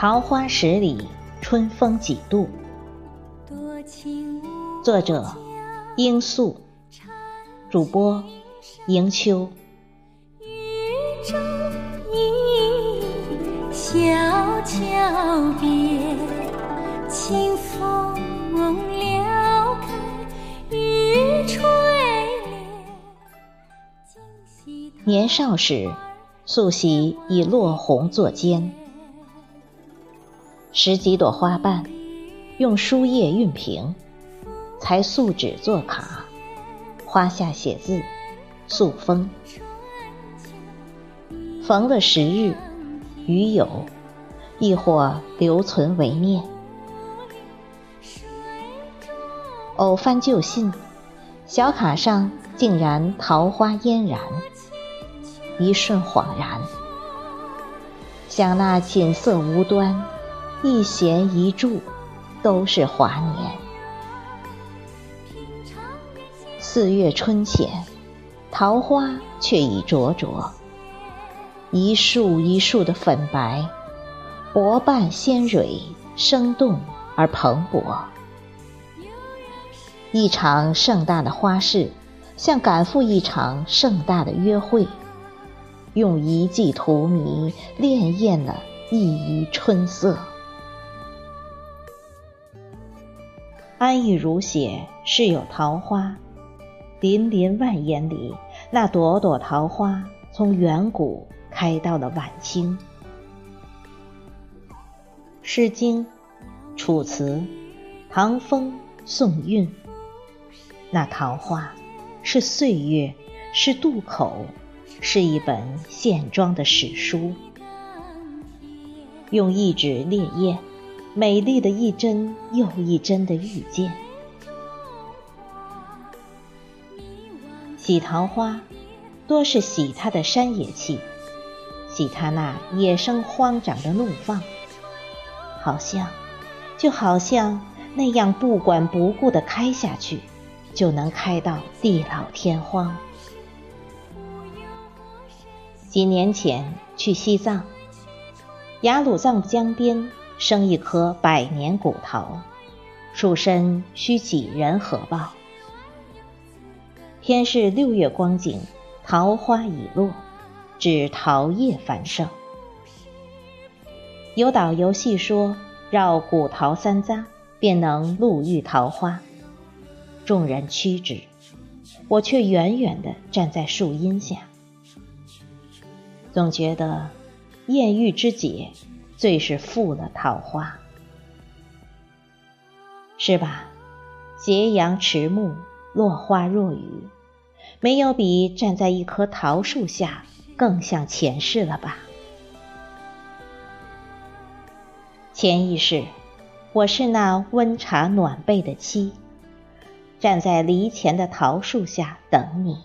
桃花十里，春风几度。作者：罂粟，主播：迎秋。小桥边，清风撩开玉垂帘。年少时，素习以落红作笺。拾几朵花瓣，用书页熨平，裁素纸作卡，花下写字，塑封。逢了时日，与友，亦或留存为念。偶翻旧信，小卡上竟然桃花嫣然，一瞬恍然，想那锦瑟无端。一弦一柱，都是华年。四月春浅，桃花却已灼灼，一树一树的粉白，薄瓣鲜蕊，生动而蓬勃。一场盛大的花事，像赶赴一场盛大的约会，用一季荼蘼，潋滟了一隅春色。安逸如写，是有桃花，林林万言里，那朵朵桃花从远古开到了晚清。《诗经》《楚辞》《唐风》《宋韵》，那桃花是岁月，是渡口，是一本线装的史书，用一纸烈焰。美丽的一针又一针的遇见，洗桃花，多是洗它的山野气，洗它那野生荒长的怒放，好像，就好像那样不管不顾的开下去，就能开到地老天荒。几年前去西藏，雅鲁藏布江边。生一棵百年古桃，树身需几人合抱。天是六月光景，桃花已落，只桃叶繁盛。有导游细说，绕古桃三匝，便能路遇桃花。众人趋之，我却远远地站在树荫下，总觉得艳遇之解。最是负了桃花，是吧？斜阳迟暮，落花若雨，没有比站在一棵桃树下更像前世了吧？前一世，我是那温茶暖被的妻，站在离前的桃树下等你。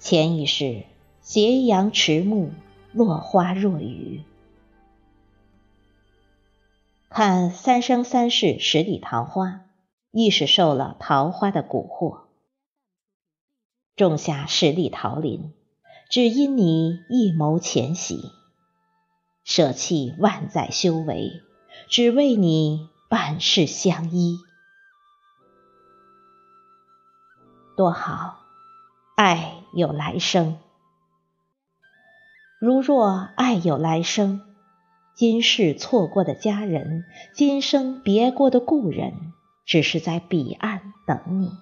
前一世，斜阳迟暮，落花若雨。看《三生三世十里桃花》，亦是受了桃花的蛊惑，种下十里桃林，只因你一眸浅喜；舍弃万载修为，只为你半世相依。多好，爱有来生。如若爱有来生。今世错过的家人，今生别过的故人，只是在彼岸等你。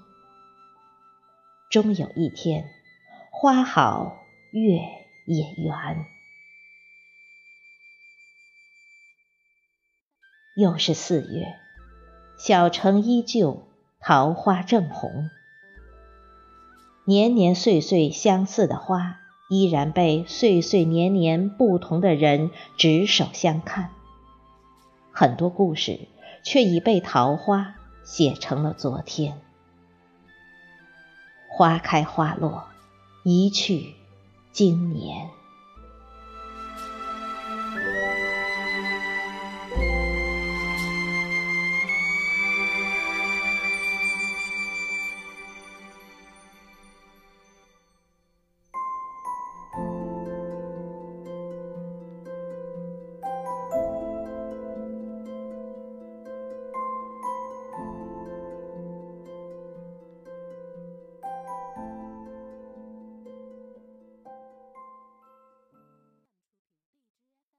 终有一天，花好月也圆。又是四月，小城依旧，桃花正红。年年岁岁相似的花。依然被岁岁年年不同的人执手相看，很多故事却已被桃花写成了昨天。花开花落，一去经年。